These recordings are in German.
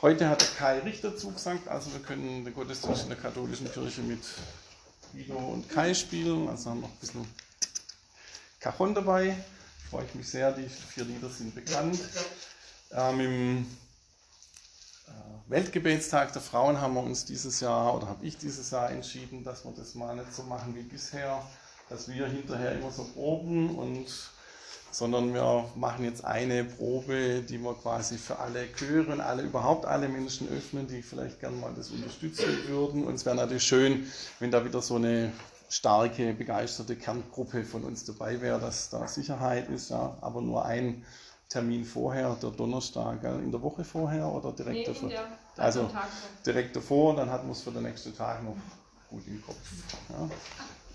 Heute hat der Kai Richter zugesagt, also wir können den Gottesdienst in der katholischen Kirche mit Guido und Kai spielen. Also haben wir noch ein bisschen Cajon dabei. Freue ich mich sehr, die vier Lieder sind bekannt. Ähm, Im äh, Weltgebetstag der Frauen haben wir uns dieses Jahr oder habe ich dieses Jahr entschieden, dass wir das mal nicht so machen wie bisher, dass wir hinterher immer so proben und sondern wir machen jetzt eine Probe, die wir quasi für alle Chöre und alle überhaupt alle Menschen öffnen, die vielleicht gerne mal das unterstützen würden. Und es wäre natürlich schön, wenn da wieder so eine starke, begeisterte Kerngruppe von uns dabei wäre, dass da Sicherheit ist, ja, aber nur ein Termin vorher, der Donnerstag, in der Woche vorher oder direkt Nee, davor? Also direkt davor, dann hat man es für den nächsten Tag noch gut im Kopf. Ja.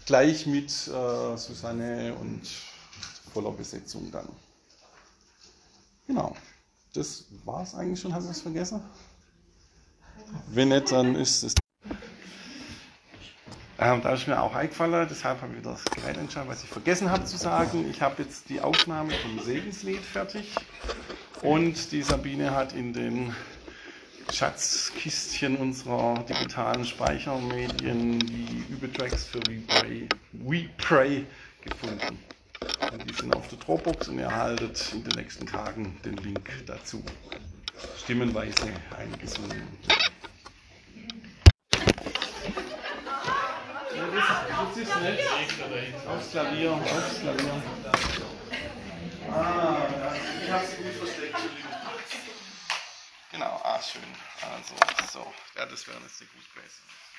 Gleich mit äh, Susanne und voller Besetzung dann. Genau. Das war es eigentlich schon. Haben wir was vergessen? Wenn nicht, dann ist es. Ähm, da ist mir auch eingefallen, deshalb habe ich wieder das Gerät entscheidet, was ich vergessen habe zu sagen. Ich habe jetzt die Aufnahme vom Segenslied fertig und die Sabine hat in den Schatzkistchen unserer digitalen Speichermedien die Übetracks für We Pray, We Pray gefunden. Die sind auf der Dropbox und ihr erhaltet in den nächsten Tagen den Link dazu. Stimmenweise eingesungen. Das, ist nicht. Aufs Klavier, aufs Klavier. Ah, ich habe sie gut versteckt. Genau, ah, schön. Also, so. Ja, das wäre jetzt eine gute gewesen.